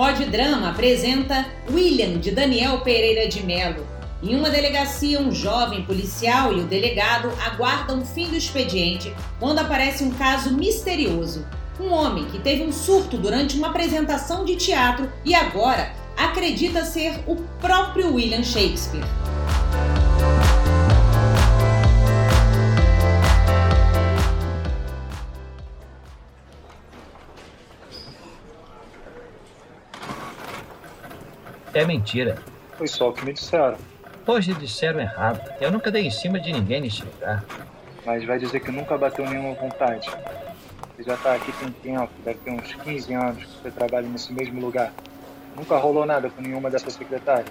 Pod Drama apresenta William, de Daniel Pereira de Melo. Em uma delegacia, um jovem policial e o delegado aguardam o fim do expediente quando aparece um caso misterioso. Um homem que teve um surto durante uma apresentação de teatro e agora acredita ser o próprio William Shakespeare. É mentira. Foi só o que me disseram. Hoje disseram errado. Eu nunca dei em cima de ninguém neste lugar. Mas vai dizer que nunca bateu nenhuma vontade. Você já tá aqui tem tempo, deve ter uns 15 anos que você trabalha nesse mesmo lugar. Nunca rolou nada com nenhuma dessas secretárias.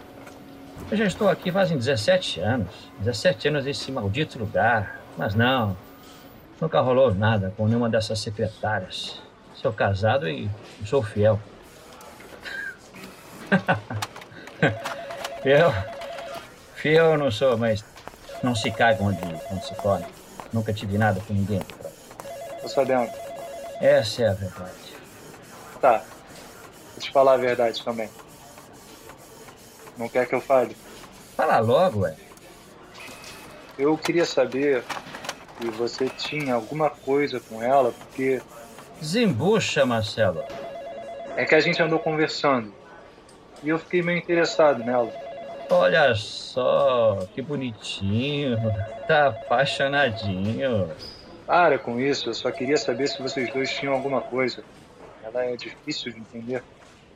Eu já estou aqui fazem 17 anos. 17 anos nesse maldito lugar. Mas não, nunca rolou nada com nenhuma dessas secretárias. Sou casado e sou fiel. eu, fiel não sou, mas não se caga onde, onde se come. Nunca tive nada com ninguém. Tô sabendo. Essa é a verdade. Tá. Vou te falar a verdade também. Não quer que eu fale? Fala logo, ué. Eu queria saber se você tinha alguma coisa com ela, porque. Desembucha, Marcelo. É que a gente andou conversando. E eu fiquei meio interessado nela. Olha só, que bonitinho. Tá apaixonadinho. Para com isso, eu só queria saber se vocês dois tinham alguma coisa. Ela é difícil de entender.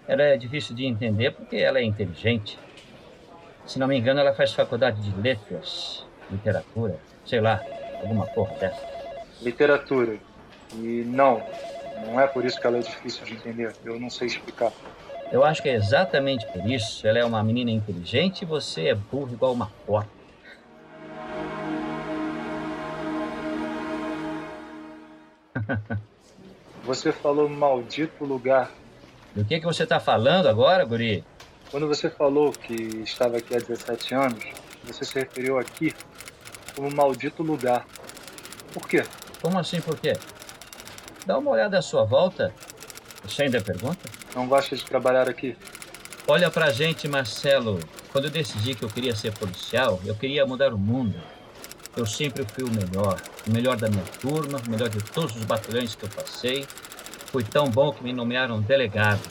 Ela é difícil de entender porque ela é inteligente. Se não me engano, ela faz faculdade de letras, literatura, sei lá, alguma porra dessa. Literatura. E não, não é por isso que ela é difícil de entender. Eu não sei explicar. Eu acho que é exatamente por isso. Ela é uma menina inteligente e você é burro igual uma porta. Você falou maldito lugar. Do que, que você está falando agora, guri? Quando você falou que estava aqui há 17 anos, você se referiu aqui como maldito lugar. Por quê? Como assim, por quê? Dá uma olhada à sua volta. Você ainda pergunta? Não gosta de trabalhar aqui? Olha pra gente, Marcelo. Quando eu decidi que eu queria ser policial, eu queria mudar o mundo. Eu sempre fui o melhor. O melhor da minha turma, o melhor de todos os batalhões que eu passei. Fui tão bom que me nomearam delegado.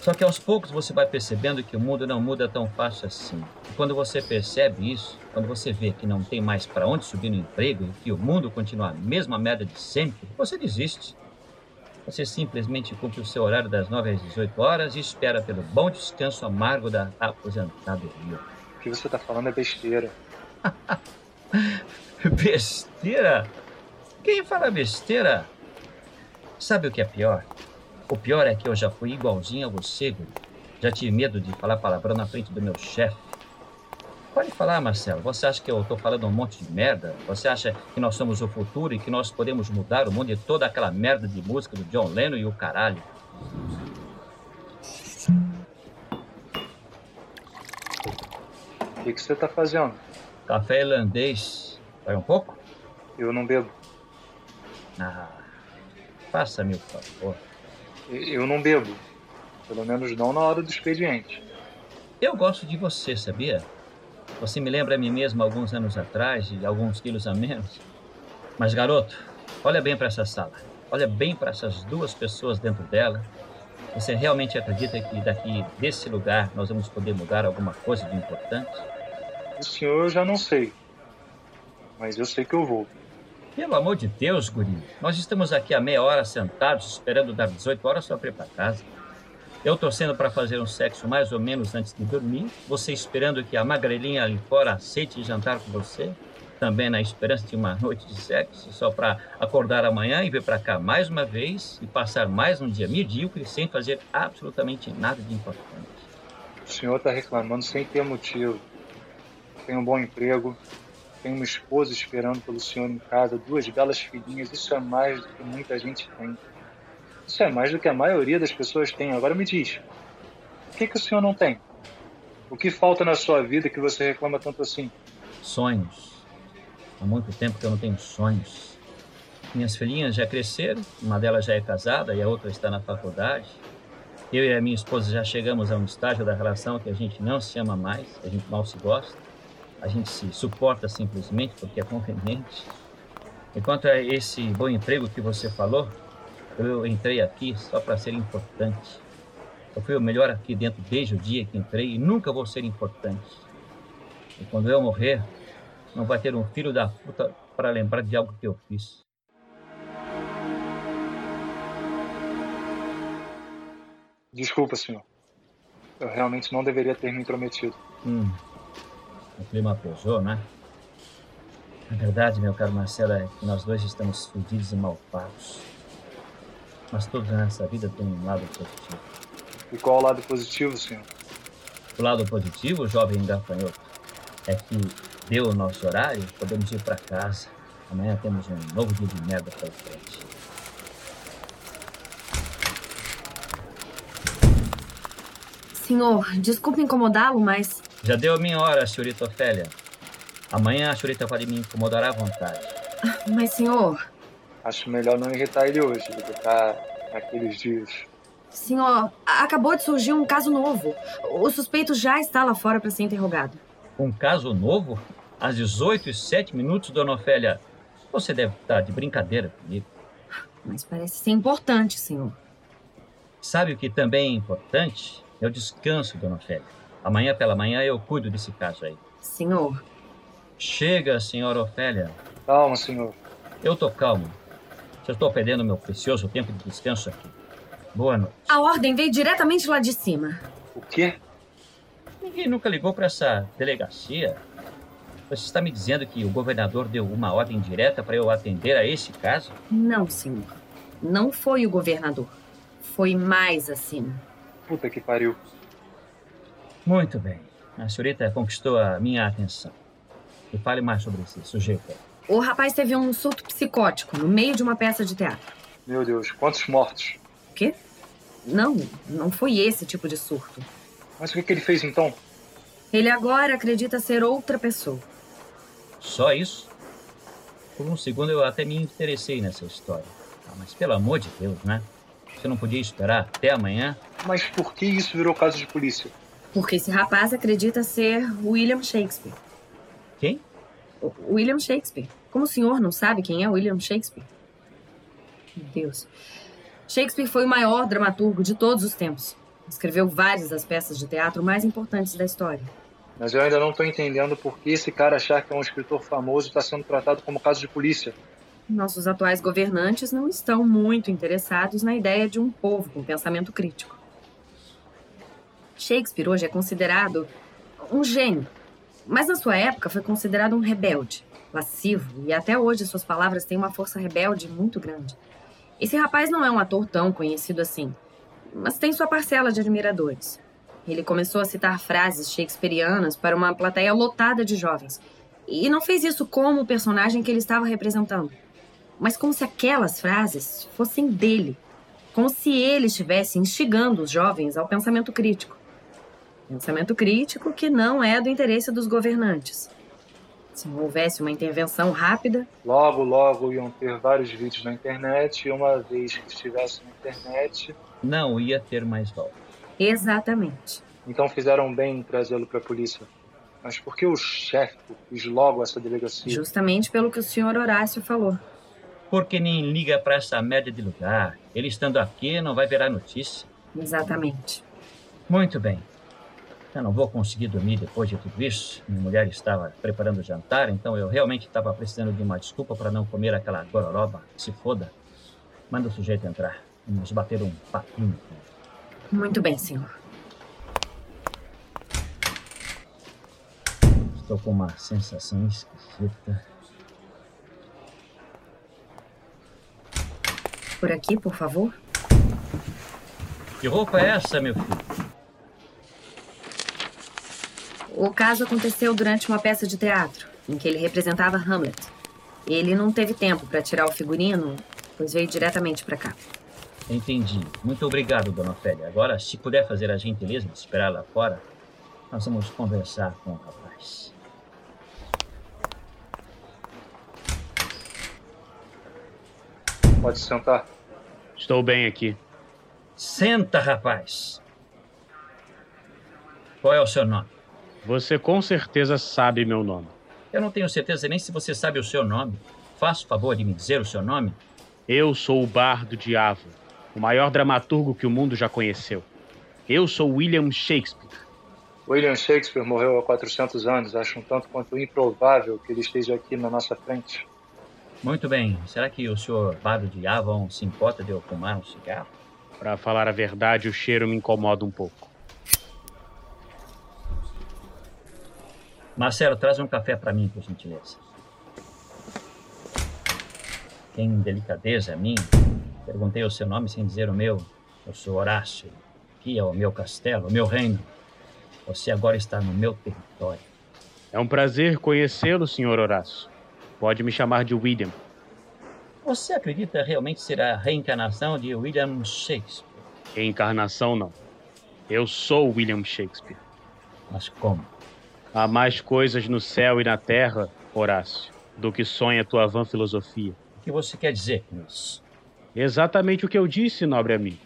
Só que aos poucos você vai percebendo que o mundo não muda tão fácil assim. E quando você percebe isso, quando você vê que não tem mais para onde subir no emprego e que o mundo continua a mesma merda de sempre, você desiste. Você simplesmente cumpre o seu horário das 9 às 18 horas e espera pelo bom descanso amargo da aposentadoria. O que você está falando é besteira. besteira? Quem fala besteira? Sabe o que é pior? O pior é que eu já fui igualzinho a você, Guri. Já tive medo de falar palavrão na frente do meu chefe. Pode falar, Marcelo. Você acha que eu estou falando um monte de merda? Você acha que nós somos o futuro e que nós podemos mudar o mundo e toda aquela merda de música do John Lennon e o caralho? O que, que você está fazendo? Café irlandês. Vai um pouco? Eu não bebo. Ah, faça-me o favor. Eu não bebo. Pelo menos não na hora do expediente. Eu gosto de você, sabia? Você me lembra a mim mesmo alguns anos atrás e alguns quilos a menos. Mas, garoto, olha bem para essa sala. Olha bem para essas duas pessoas dentro dela. Você realmente acredita que daqui desse lugar nós vamos poder mudar alguma coisa de importante? O senhor eu já não sei. Mas eu sei que eu vou. Pelo amor de Deus, guri. Nós estamos aqui há meia hora sentados, esperando dar 18 horas só para ir para casa. Eu torcendo para fazer um sexo mais ou menos antes de dormir. Você esperando que a magrelinha ali fora aceite jantar com você. Também na esperança de uma noite de sexo, só para acordar amanhã e vir para cá mais uma vez e passar mais um dia medíocre sem fazer absolutamente nada de importante. O senhor está reclamando sem ter motivo. Tem um bom emprego, tem uma esposa esperando pelo senhor em casa, duas belas filhinhas. Isso é mais do que muita gente tem. Isso é mais do que a maioria das pessoas tem. Agora me diz, o que, que o senhor não tem? O que falta na sua vida que você reclama tanto assim? Sonhos. Há muito tempo que eu não tenho sonhos. Minhas filhinhas já cresceram, uma delas já é casada e a outra está na faculdade. Eu e a minha esposa já chegamos a um estágio da relação que a gente não se ama mais, a gente mal se gosta, a gente se suporta simplesmente porque é conveniente. Enquanto a esse bom emprego que você falou, eu entrei aqui só para ser importante. Eu fui o melhor aqui dentro desde o dia que entrei e nunca vou ser importante. E quando eu morrer, não vai ter um filho da puta para lembrar de algo que eu fiz. Desculpa, senhor. Eu realmente não deveria ter me intrometido. Hum, o clima pesou, né? A verdade, meu caro Marcelo, é que nós dois estamos fudidos e mal pagos. Mas tudo nessa vida tem um lado positivo. E qual o lado positivo, senhor? O lado positivo, jovem gafanhoto, é que deu o nosso horário, podemos ir para casa. Amanhã temos um novo dia de merda pela frente. Senhor, desculpe incomodá-lo, mas. Já deu a minha hora, senhorita Ofélia. Amanhã a senhorita pode me incomodar à vontade. Mas, senhor. Acho melhor não irritar ele hoje do que estar naqueles dias. Senhor, acabou de surgir um caso novo. O suspeito já está lá fora para ser interrogado. Um caso novo? Às 18 e 7 minutos, dona Ofélia. Você deve estar de brincadeira comigo. Mas parece ser importante, senhor. Sabe o que também é importante? É o descanso, dona Ofélia. Amanhã pela manhã eu cuido desse caso aí. Senhor. Chega, senhora Ofélia. Calma, senhor. Eu tô calmo. Já estou perdendo meu precioso tempo de descanso aqui. Boa noite. A ordem veio diretamente lá de cima. O quê? Ninguém nunca ligou para essa delegacia. Você está me dizendo que o governador deu uma ordem direta para eu atender a esse caso? Não, senhor. Não foi o governador. Foi mais acima. Puta que pariu. Muito bem. A senhorita conquistou a minha atenção. E fale mais sobre esse sujeito. O rapaz teve um surto psicótico no meio de uma peça de teatro. Meu Deus, quantos mortos? O quê? Não, não foi esse tipo de surto. Mas o que, que ele fez então? Ele agora acredita ser outra pessoa. Só isso? Por um segundo eu até me interessei nessa história. Ah, mas pelo amor de Deus, né? Você não podia esperar até amanhã? Mas por que isso virou caso de polícia? Porque esse rapaz acredita ser William Shakespeare. Quem? O William Shakespeare. Como o senhor não sabe quem é William Shakespeare? Meu Deus. Shakespeare foi o maior dramaturgo de todos os tempos. Escreveu várias das peças de teatro mais importantes da história. Mas eu ainda não estou entendendo por que esse cara achar que é um escritor famoso está sendo tratado como caso de polícia. Nossos atuais governantes não estão muito interessados na ideia de um povo com pensamento crítico. Shakespeare hoje é considerado um gênio, mas na sua época foi considerado um rebelde, lascivo, e até hoje suas palavras têm uma força rebelde muito grande. Esse rapaz não é um ator tão conhecido assim, mas tem sua parcela de admiradores. Ele começou a citar frases shakespearianas para uma plateia lotada de jovens, e não fez isso como o personagem que ele estava representando mas como se aquelas frases fossem dele, como se ele estivesse instigando os jovens ao pensamento crítico. Pensamento crítico que não é do interesse dos governantes. Se não houvesse uma intervenção rápida. Logo, logo iam ter vários vídeos na internet, e uma vez que estivesse na internet. Não ia ter mais volta. Exatamente. Então fizeram bem em trazê-lo para a polícia. Mas por que o chefe quis logo essa delegacia? Justamente pelo que o senhor Horácio falou. Porque nem liga para essa merda de lugar. Ele estando aqui não vai virar notícia. Exatamente. Muito bem. Eu não vou conseguir dormir depois de tudo isso. Minha mulher estava preparando o jantar, então eu realmente estava precisando de uma desculpa para não comer aquela gororoba. Se foda. Manda o sujeito entrar. Vamos bater um papinho. Muito bem, senhor. Estou com uma sensação esquisita. Por aqui, por favor. Que roupa é essa, meu filho? O caso aconteceu durante uma peça de teatro, em que ele representava Hamlet. Ele não teve tempo para tirar o figurino, pois veio diretamente para cá. Entendi. Muito obrigado, dona Ofélia. Agora, se puder fazer a gentileza de esperar lá fora, nós vamos conversar com o rapaz. Pode sentar. Estou bem aqui. Senta, rapaz. Qual é o seu nome? Você com certeza sabe meu nome. Eu não tenho certeza nem se você sabe o seu nome. Faça o favor de me dizer o seu nome. Eu sou o Bardo de Avo, o maior dramaturgo que o mundo já conheceu. Eu sou William Shakespeare. William Shakespeare morreu há 400 anos. Acho um tanto quanto improvável que ele esteja aqui na nossa frente. Muito bem. Será que o senhor Bardo de Avon se importa de eu fumar um cigarro? Para falar a verdade, o cheiro me incomoda um pouco. Marcelo, traz um café para mim, por gentileza. Tem delicadeza a mim? Perguntei o seu nome sem dizer o meu. Eu sou Horácio. Aqui é o meu castelo, o meu reino. Você agora está no meu território. É um prazer conhecê-lo, Sr. Horácio. Pode me chamar de William. Você acredita realmente ser a reencarnação de William Shakespeare? Reencarnação, não. Eu sou William Shakespeare. Mas como? Há mais coisas no céu e na terra, Horácio, do que sonha tua vã filosofia. O que você quer dizer com isso? Exatamente o que eu disse, nobre amigo.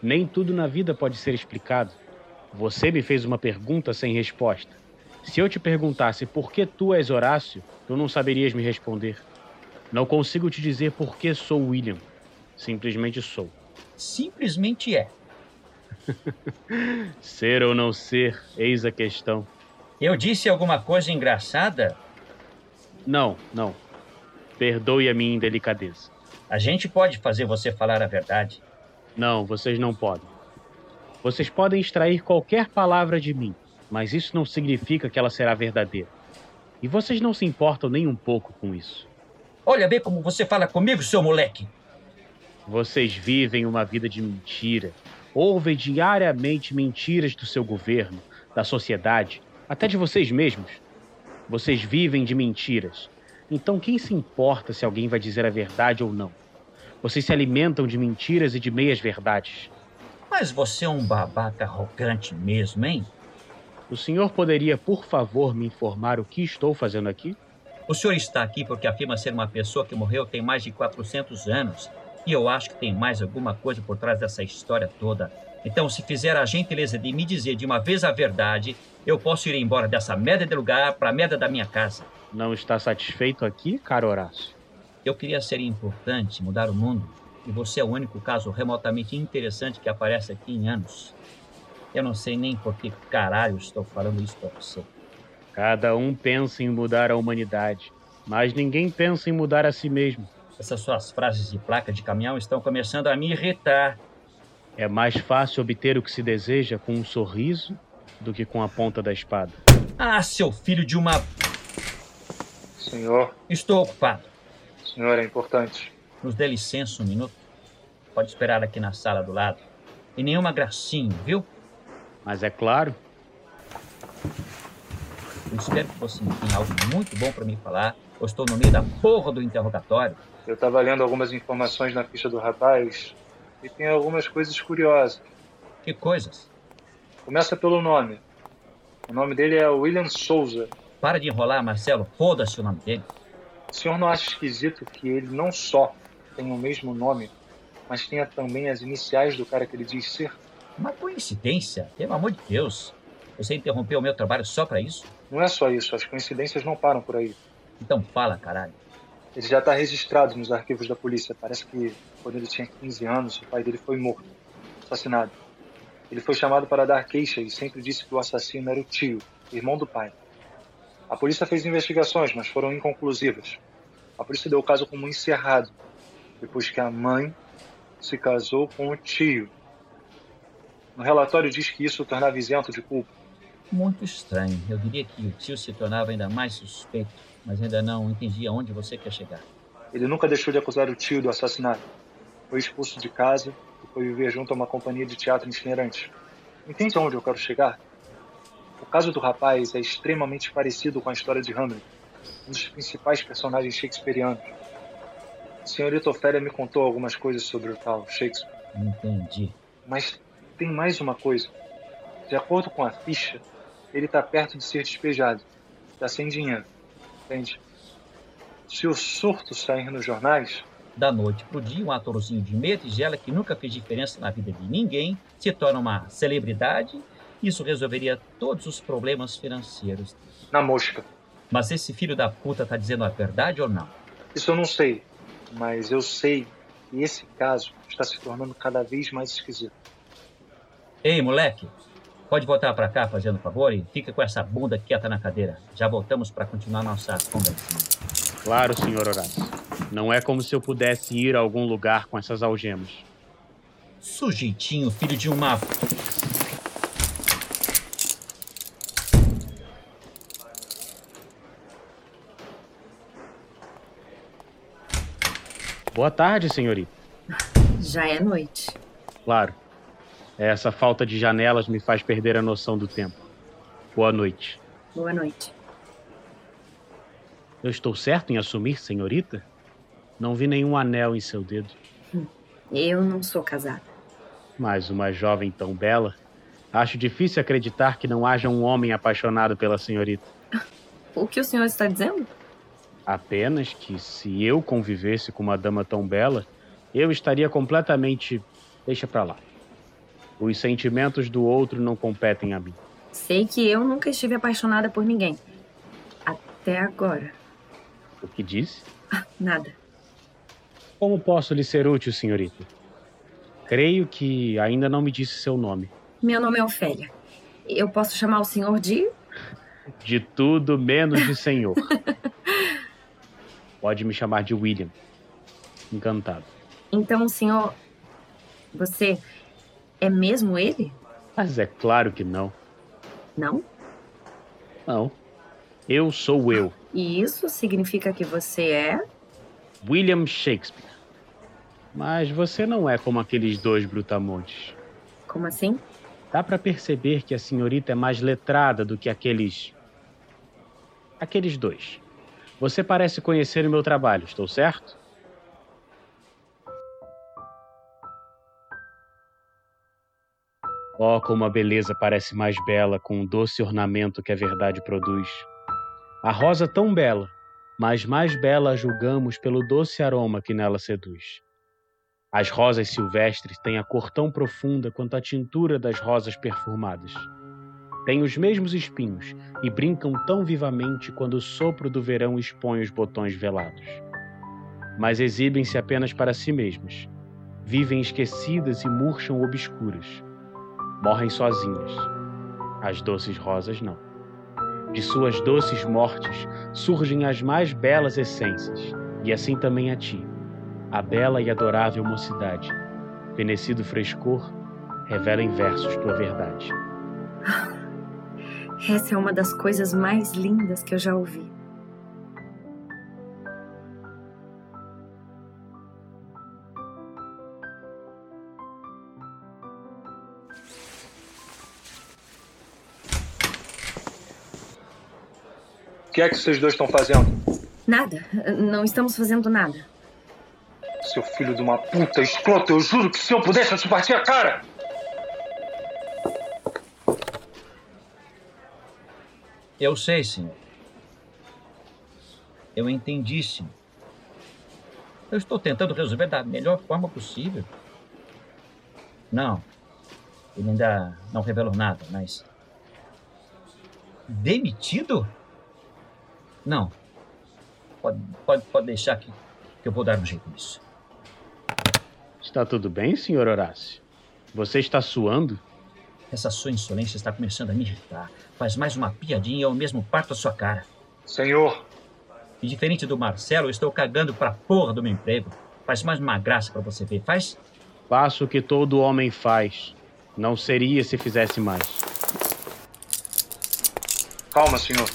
Nem tudo na vida pode ser explicado. Você me fez uma pergunta sem resposta. Se eu te perguntasse por que tu és Horácio, tu não saberias me responder. Não consigo te dizer por que sou William. Simplesmente sou. Simplesmente é. ser ou não ser, eis a questão. Eu disse alguma coisa engraçada? Não, não. Perdoe a minha indelicadeza. A gente pode fazer você falar a verdade. Não, vocês não podem. Vocês podem extrair qualquer palavra de mim, mas isso não significa que ela será verdadeira. E vocês não se importam nem um pouco com isso. Olha bem como você fala comigo, seu moleque. Vocês vivem uma vida de mentira. Ouvem diariamente mentiras do seu governo, da sociedade, até de vocês mesmos. Vocês vivem de mentiras. Então quem se importa se alguém vai dizer a verdade ou não? Vocês se alimentam de mentiras e de meias verdades. Mas você é um babaca arrogante mesmo, hein? O senhor poderia, por favor, me informar o que estou fazendo aqui? O senhor está aqui porque afirma ser uma pessoa que morreu tem mais de 400 anos. E eu acho que tem mais alguma coisa por trás dessa história toda. Então, se fizer a gentileza de me dizer de uma vez a verdade, eu posso ir embora dessa merda de lugar para a merda da minha casa. Não está satisfeito aqui, caro Horácio? Eu queria ser importante, mudar o mundo. E você é o único caso remotamente interessante que aparece aqui em anos. Eu não sei nem por que caralho estou falando isso para você. Cada um pensa em mudar a humanidade, mas ninguém pensa em mudar a si mesmo. Essas suas frases de placa de caminhão estão começando a me irritar. É mais fácil obter o que se deseja com um sorriso do que com a ponta da espada. Ah, seu filho de uma. Senhor, Estou ocupado. senhor, é importante. Nos dê licença um minuto. Pode esperar aqui na sala do lado. E nenhuma gracinha, viu? Mas é claro, Eu espero que você tenha algo muito bom para me falar. Eu estou no meio da porra do interrogatório. Eu estava lendo algumas informações na ficha do rapaz e tem algumas coisas curiosas. Que coisas? Começa pelo nome. O nome dele é William Souza. Para de enrolar, Marcelo. Foda-se o nome dele. O senhor não acha esquisito que ele não só tem o mesmo nome, mas tenha também as iniciais do cara que ele diz ser? Uma coincidência, pelo amor de Deus. Você interrompeu o meu trabalho só para isso? Não é só isso, as coincidências não param por aí. Então fala, caralho. Ele já está registrado nos arquivos da polícia. Parece que quando ele tinha 15 anos, o pai dele foi morto, assassinado. Ele foi chamado para dar queixa e sempre disse que o assassino era o tio, irmão do pai. A polícia fez investigações, mas foram inconclusivas. A polícia deu o caso como encerrado, depois que a mãe se casou com o tio. No relatório diz que isso o tornava isento de culpa. Muito estranho. Eu diria que o tio se tornava ainda mais suspeito, mas ainda não entendi aonde você quer chegar. Ele nunca deixou de acusar o tio do assassinato. Foi expulso de casa e foi viver junto a uma companhia de teatro itinerante. Entende aonde eu quero chegar? O caso do rapaz é extremamente parecido com a história de Hamlet, um dos principais personagens shakespearianos. A senhorita Ofélia me contou algumas coisas sobre o tal Shakespeare, Entendi. mas tem mais uma coisa. De acordo com a ficha, ele está perto de ser despejado. Está sem dinheiro, entende? Se o surto sair nos jornais, Da noite pro dia, um atorzinho de meia tigela que nunca fez diferença na vida de ninguém se torna uma celebridade. Isso resolveria todos os problemas financeiros. Na mosca. Mas esse filho da puta tá dizendo a verdade ou não? Isso eu não sei, mas eu sei que esse caso está se tornando cada vez mais esquisito. Ei, moleque, pode voltar para cá fazendo favor e fica com essa bunda quieta na cadeira. Já voltamos para continuar nossa conversa. Claro, senhor Horácio. Não é como se eu pudesse ir a algum lugar com essas algemas. Sujeitinho, filho de uma. Boa tarde, senhorita. Já é noite. Claro. Essa falta de janelas me faz perder a noção do tempo. Boa noite. Boa noite. Eu estou certo em assumir, senhorita? Não vi nenhum anel em seu dedo. Eu não sou casada. Mas uma jovem tão bela. Acho difícil acreditar que não haja um homem apaixonado pela senhorita. O que o senhor está dizendo? Apenas que se eu convivesse com uma dama tão bela, eu estaria completamente. Deixa pra lá. Os sentimentos do outro não competem a mim. Sei que eu nunca estive apaixonada por ninguém. Até agora. O que disse? Ah, nada. Como posso lhe ser útil, senhorita? Creio que ainda não me disse seu nome. Meu nome é Ofélia. Eu posso chamar o senhor de. De tudo menos de senhor. Pode me chamar de William. Encantado. Então, senhor. Você é mesmo ele? Mas é claro que não. Não? Não. Eu sou eu. E isso significa que você é. William Shakespeare. Mas você não é como aqueles dois brutamontes. Como assim? Dá para perceber que a senhorita é mais letrada do que aqueles. aqueles dois. Você parece conhecer o meu trabalho, estou certo? Oh, como a beleza parece mais bela com o doce ornamento que a verdade produz. A rosa tão bela, mas mais bela a julgamos pelo doce aroma que nela seduz. As rosas silvestres têm a cor tão profunda quanto a tintura das rosas perfumadas. Têm os mesmos espinhos e brincam tão vivamente quando o sopro do verão expõe os botões velados. Mas exibem-se apenas para si mesmas. Vivem esquecidas e murcham obscuras morrem sozinhas. As doces rosas não. De suas doces mortes surgem as mais belas essências, e assim também a ti, a bela e adorável mocidade. Fenecido frescor, revela em versos tua verdade. Essa é uma das coisas mais lindas que eu já ouvi. O que é que vocês dois estão fazendo? Nada. Não estamos fazendo nada. Seu filho de uma puta escroto, eu juro que se eu pudesse eu te batia a cara! Eu sei, senhor. Eu entendi, senhor. Eu estou tentando resolver da melhor forma possível. Não. Ele ainda não revelou nada, mas. Demitido? Não. Pode, pode, pode deixar que, que eu vou dar um jeito nisso. Está tudo bem, senhor Horácio? Você está suando? Essa sua insolência está começando a me irritar. Faz mais uma piadinha e eu mesmo parto a sua cara. Senhor! E diferente do Marcelo, eu estou cagando pra porra do meu emprego. Faz mais uma graça para você ver. Faz? Faço o que todo homem faz. Não seria se fizesse mais. Calma, senhor.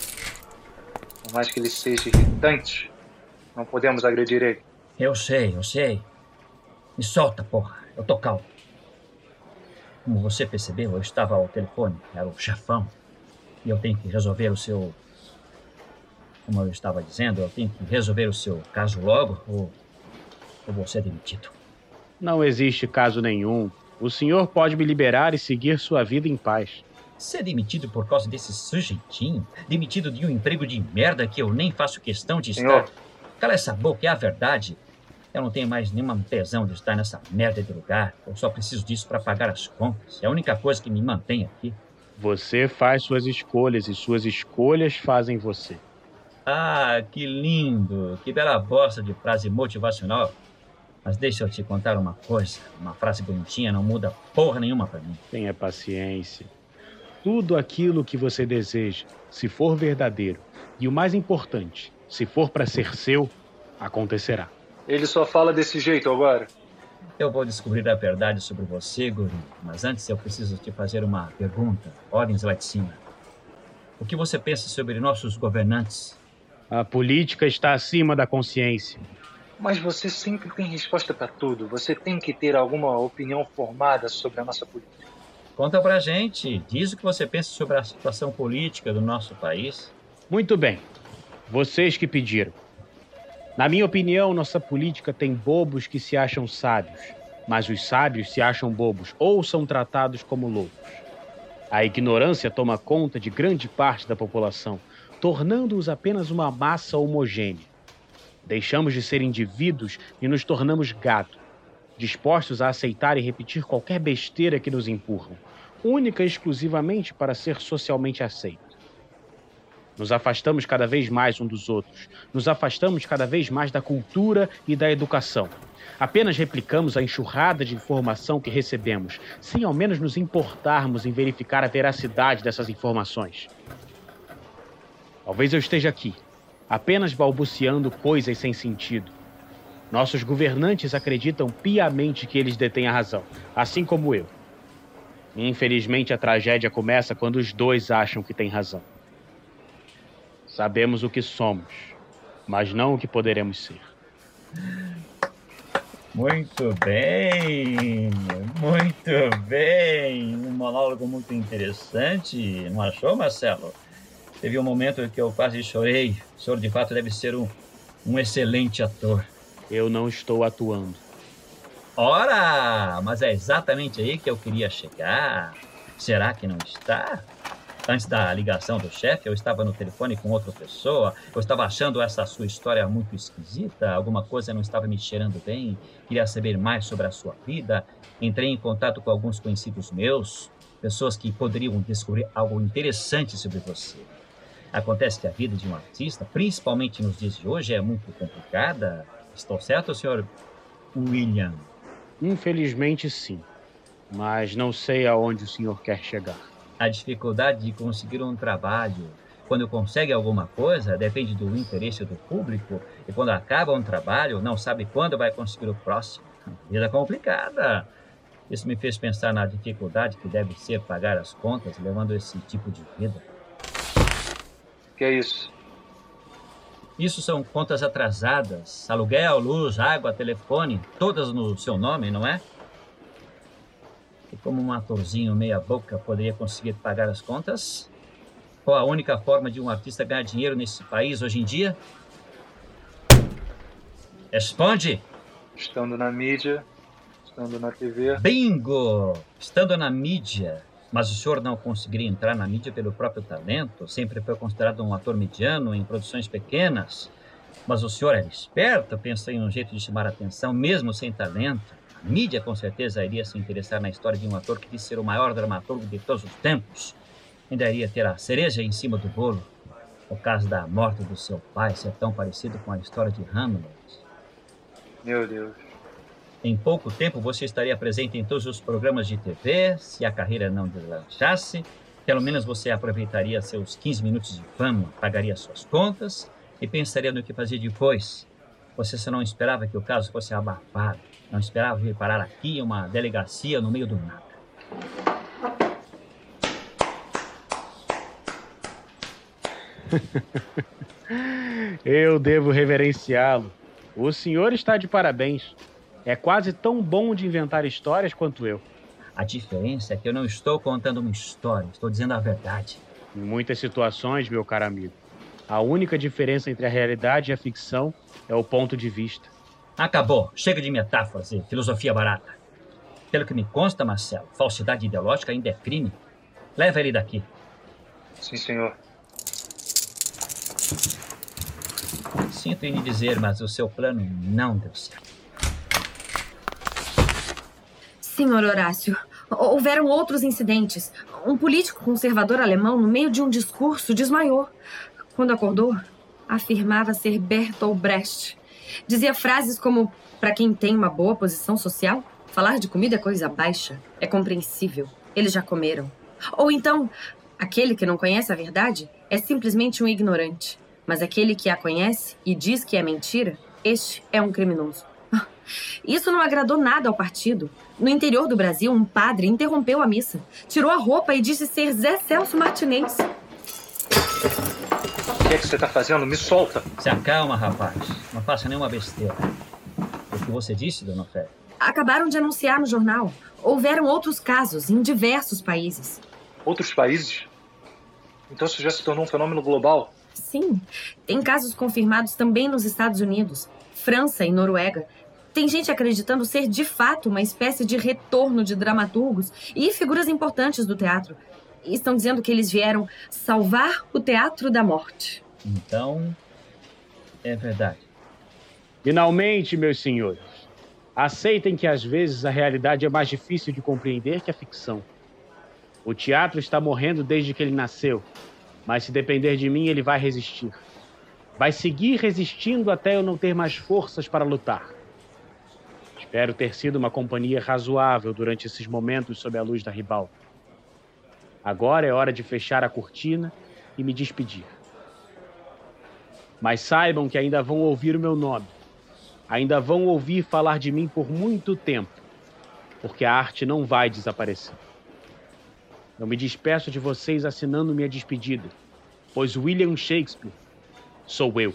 Por mais que ele seja irritante, não podemos agredir ele. Eu sei, eu sei. Me solta, porra. Eu tô calmo. Como você percebeu, eu estava ao telefone. Era o chefão. E eu tenho que resolver o seu. Como eu estava dizendo, eu tenho que resolver o seu caso logo ou eu vou ser demitido. Não existe caso nenhum. O senhor pode me liberar e seguir sua vida em paz. Ser demitido por causa desse sujeitinho? Demitido de um emprego de merda que eu nem faço questão de estar. Senhor. Cala essa boca, é a verdade. Eu não tenho mais nenhuma tesão de estar nessa merda de lugar. Eu só preciso disso para pagar as contas. É a única coisa que me mantém aqui. Você faz suas escolhas e suas escolhas fazem você. Ah, que lindo! Que bela bosta de frase motivacional. Mas deixa eu te contar uma coisa. Uma frase bonitinha não muda porra nenhuma para mim. Tenha paciência. Tudo aquilo que você deseja, se for verdadeiro, e o mais importante, se for para ser seu, acontecerá. Ele só fala desse jeito agora. Eu vou descobrir a verdade sobre você, Guri. Mas antes eu preciso te fazer uma pergunta. Ordens lá de cima. O que você pensa sobre nossos governantes? A política está acima da consciência. Mas você sempre tem resposta para tudo. Você tem que ter alguma opinião formada sobre a nossa política. Conta pra gente. Diz o que você pensa sobre a situação política do nosso país. Muito bem. Vocês que pediram. Na minha opinião, nossa política tem bobos que se acham sábios, mas os sábios se acham bobos ou são tratados como loucos. A ignorância toma conta de grande parte da população, tornando-os apenas uma massa homogênea. Deixamos de ser indivíduos e nos tornamos gado, dispostos a aceitar e repetir qualquer besteira que nos empurram, única e exclusivamente para ser socialmente aceito. Nos afastamos cada vez mais um dos outros. Nos afastamos cada vez mais da cultura e da educação. Apenas replicamos a enxurrada de informação que recebemos, sem ao menos nos importarmos em verificar a veracidade dessas informações. Talvez eu esteja aqui, apenas balbuciando coisas sem sentido. Nossos governantes acreditam piamente que eles detêm a razão, assim como eu. Infelizmente, a tragédia começa quando os dois acham que têm razão. Sabemos o que somos, mas não o que poderemos ser. Muito bem, muito bem. Um monólogo muito interessante, não achou, Marcelo? Teve um momento que eu quase chorei. O senhor, de fato, deve ser um, um excelente ator. Eu não estou atuando. Ora, mas é exatamente aí que eu queria chegar. Será que não está? Antes da ligação do chefe, eu estava no telefone com outra pessoa, eu estava achando essa sua história muito esquisita, alguma coisa não estava me cheirando bem, queria saber mais sobre a sua vida. Entrei em contato com alguns conhecidos meus, pessoas que poderiam descobrir algo interessante sobre você. Acontece que a vida de um artista, principalmente nos dias de hoje, é muito complicada. Estou certo, senhor William? Infelizmente, sim. Mas não sei aonde o senhor quer chegar a dificuldade de conseguir um trabalho. Quando consegue alguma coisa, depende do interesse do público, e quando acaba um trabalho, não sabe quando vai conseguir o próximo. Vida complicada. Isso me fez pensar na dificuldade que deve ser pagar as contas levando esse tipo de vida. Que é isso? Isso são contas atrasadas, aluguel, luz, água, telefone, todas no seu nome, não é? E como um atorzinho meia-boca poderia conseguir pagar as contas? Qual a única forma de um artista ganhar dinheiro nesse país hoje em dia? Responde! Estando na mídia, estando na TV. Bingo! Estando na mídia. Mas o senhor não conseguiria entrar na mídia pelo próprio talento? Sempre foi considerado um ator mediano em produções pequenas. Mas o senhor era esperto, pensou em um jeito de chamar a atenção, mesmo sem talento mídia com certeza iria se interessar na história de um ator que disse ser o maior dramaturgo de todos os tempos. Ainda iria ter a cereja em cima do bolo. O caso da morte do seu pai ser tão parecido com a história de Hamlet. Meu Deus. Em pouco tempo você estaria presente em todos os programas de TV, se a carreira não deslanchasse. Pelo menos você aproveitaria seus 15 minutos de fama, pagaria suas contas e pensaria no que fazer depois. Você só não esperava que o caso fosse abafado. Não esperava vir parar aqui uma delegacia no meio do nada. Eu devo reverenciá-lo. O senhor está de parabéns. É quase tão bom de inventar histórias quanto eu. A diferença é que eu não estou contando uma história, estou dizendo a verdade. Em muitas situações, meu caro amigo, a única diferença entre a realidade e a ficção é o ponto de vista. Acabou. Chega de metáforas e filosofia barata. Pelo que me consta, Marcelo, falsidade ideológica ainda é crime. Leva ele daqui. Sim, senhor. Sinto em lhe dizer, mas o seu plano não deu certo. Senhor Horácio, houveram outros incidentes. Um político conservador alemão, no meio de um discurso, desmaiou. Quando acordou, afirmava ser Bertolt Brecht. Dizia frases como: para quem tem uma boa posição social, falar de comida é coisa baixa. É compreensível. Eles já comeram. Ou então, aquele que não conhece a verdade é simplesmente um ignorante. Mas aquele que a conhece e diz que é mentira, este é um criminoso. Isso não agradou nada ao partido. No interior do Brasil, um padre interrompeu a missa, tirou a roupa e disse ser Zé Celso Martinez. O que é que você está fazendo? Me solta! Se acalma, rapaz. Não faça nenhuma besteira. O que você disse, dona Fé? Acabaram de anunciar no jornal. Houveram outros casos em diversos países. Outros países? Então isso já se tornou um fenômeno global? Sim. Tem casos confirmados também nos Estados Unidos, França e Noruega. Tem gente acreditando ser de fato uma espécie de retorno de dramaturgos e figuras importantes do teatro. E estão dizendo que eles vieram salvar o teatro da morte. Então, é verdade. Finalmente, meus senhores, aceitem que às vezes a realidade é mais difícil de compreender que a ficção. O teatro está morrendo desde que ele nasceu, mas se depender de mim, ele vai resistir. Vai seguir resistindo até eu não ter mais forças para lutar. Espero ter sido uma companhia razoável durante esses momentos sob a luz da ribalta. Agora é hora de fechar a cortina e me despedir. Mas saibam que ainda vão ouvir o meu nome. Ainda vão ouvir falar de mim por muito tempo, porque a arte não vai desaparecer. Eu me despeço de vocês assinando minha despedida, pois William Shakespeare sou eu.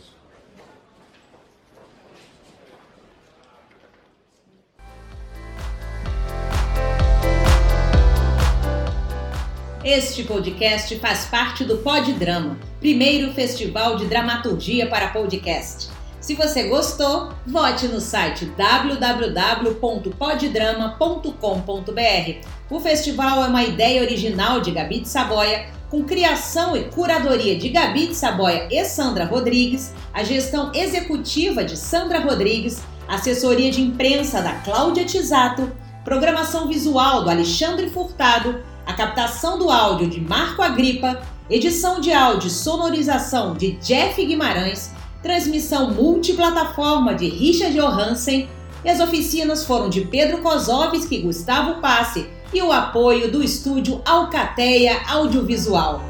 Este podcast faz parte do Pod Drama, primeiro festival de dramaturgia para podcast. Se você gostou, vote no site www.poddrama.com.br. O festival é uma ideia original de Gabi de Saboia, com criação e curadoria de Gabi de Saboia e Sandra Rodrigues, a gestão executiva de Sandra Rodrigues, assessoria de imprensa da Cláudia Tisato, programação visual do Alexandre Furtado a captação do áudio de Marco Agripa, edição de áudio e sonorização de Jeff Guimarães, transmissão multiplataforma de Richard Johansen e as oficinas foram de Pedro Kozovski e Gustavo Passe e o apoio do estúdio Alcateia Audiovisual.